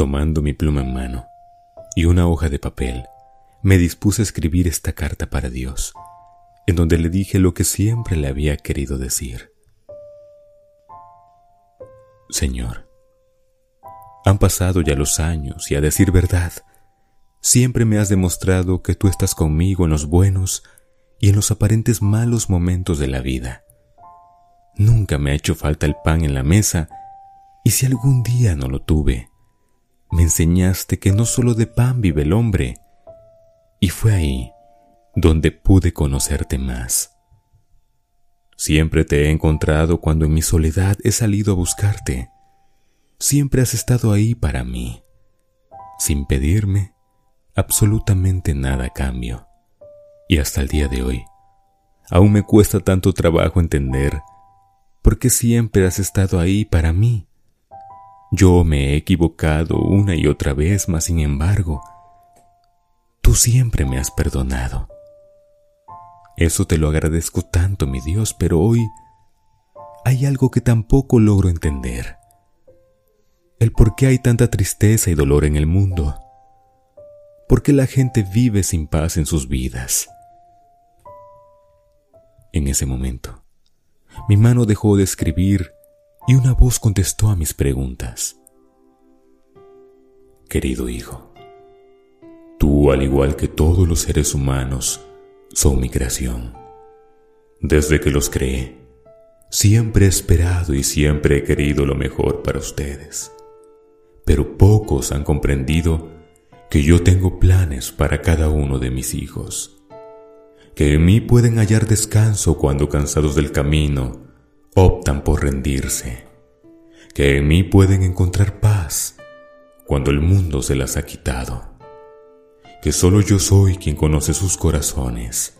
Tomando mi pluma en mano y una hoja de papel, me dispuse a escribir esta carta para Dios, en donde le dije lo que siempre le había querido decir. Señor, han pasado ya los años y a decir verdad, siempre me has demostrado que tú estás conmigo en los buenos y en los aparentes malos momentos de la vida. Nunca me ha hecho falta el pan en la mesa y si algún día no lo tuve, me enseñaste que no solo de pan vive el hombre, y fue ahí donde pude conocerte más. Siempre te he encontrado cuando en mi soledad he salido a buscarte. Siempre has estado ahí para mí, sin pedirme absolutamente nada a cambio. Y hasta el día de hoy, aún me cuesta tanto trabajo entender por qué siempre has estado ahí para mí. Yo me he equivocado una y otra vez, mas sin embargo, Tú siempre me has perdonado. Eso te lo agradezco tanto, mi Dios, pero hoy hay algo que tampoco logro entender. El por qué hay tanta tristeza y dolor en el mundo. ¿Por qué la gente vive sin paz en sus vidas? En ese momento, mi mano dejó de escribir y una voz contestó a mis preguntas. Querido hijo, Tú, al igual que todos los seres humanos, son mi creación. Desde que los creé, siempre he esperado y siempre he querido lo mejor para ustedes. Pero pocos han comprendido que yo tengo planes para cada uno de mis hijos, que en mí pueden hallar descanso cuando cansados del camino optan por rendirse, que en mí pueden encontrar paz cuando el mundo se las ha quitado que solo yo soy quien conoce sus corazones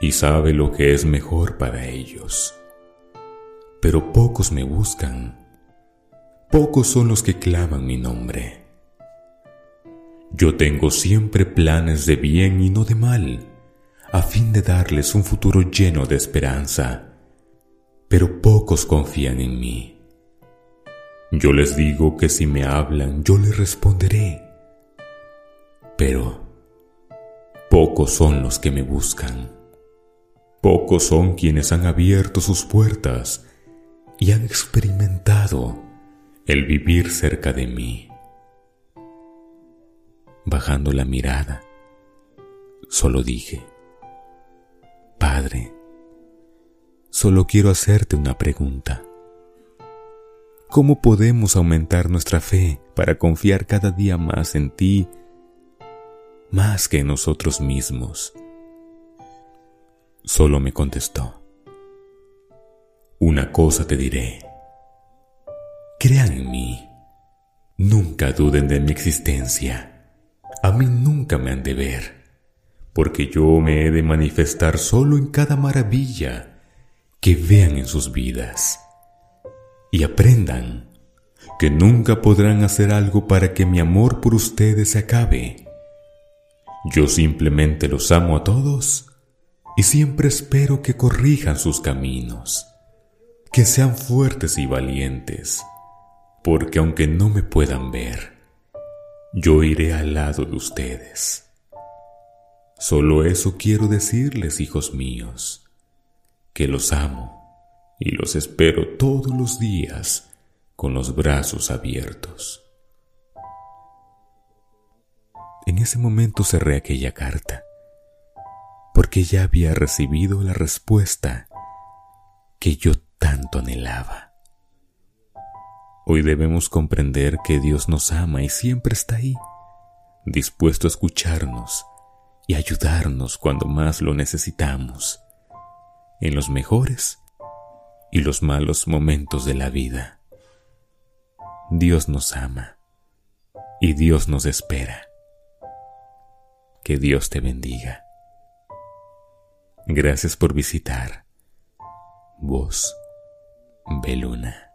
y sabe lo que es mejor para ellos. Pero pocos me buscan, pocos son los que claman mi nombre. Yo tengo siempre planes de bien y no de mal, a fin de darles un futuro lleno de esperanza, pero pocos confían en mí. Yo les digo que si me hablan yo les responderé, pero Pocos son los que me buscan. Pocos son quienes han abierto sus puertas y han experimentado el vivir cerca de mí. Bajando la mirada, solo dije, Padre, solo quiero hacerte una pregunta. ¿Cómo podemos aumentar nuestra fe para confiar cada día más en ti más que en nosotros mismos. Solo me contestó, una cosa te diré, crean en mí, nunca duden de mi existencia, a mí nunca me han de ver, porque yo me he de manifestar solo en cada maravilla que vean en sus vidas, y aprendan que nunca podrán hacer algo para que mi amor por ustedes se acabe yo simplemente los amo a todos y siempre espero que corrijan sus caminos, que sean fuertes y valientes, porque aunque no me puedan ver, yo iré al lado de ustedes. Solo eso quiero decirles, hijos míos, que los amo y los espero todos los días con los brazos abiertos. En ese momento cerré aquella carta, porque ya había recibido la respuesta que yo tanto anhelaba. Hoy debemos comprender que Dios nos ama y siempre está ahí, dispuesto a escucharnos y ayudarnos cuando más lo necesitamos, en los mejores y los malos momentos de la vida. Dios nos ama y Dios nos espera. Que Dios te bendiga. Gracias por visitar. Voz Beluna.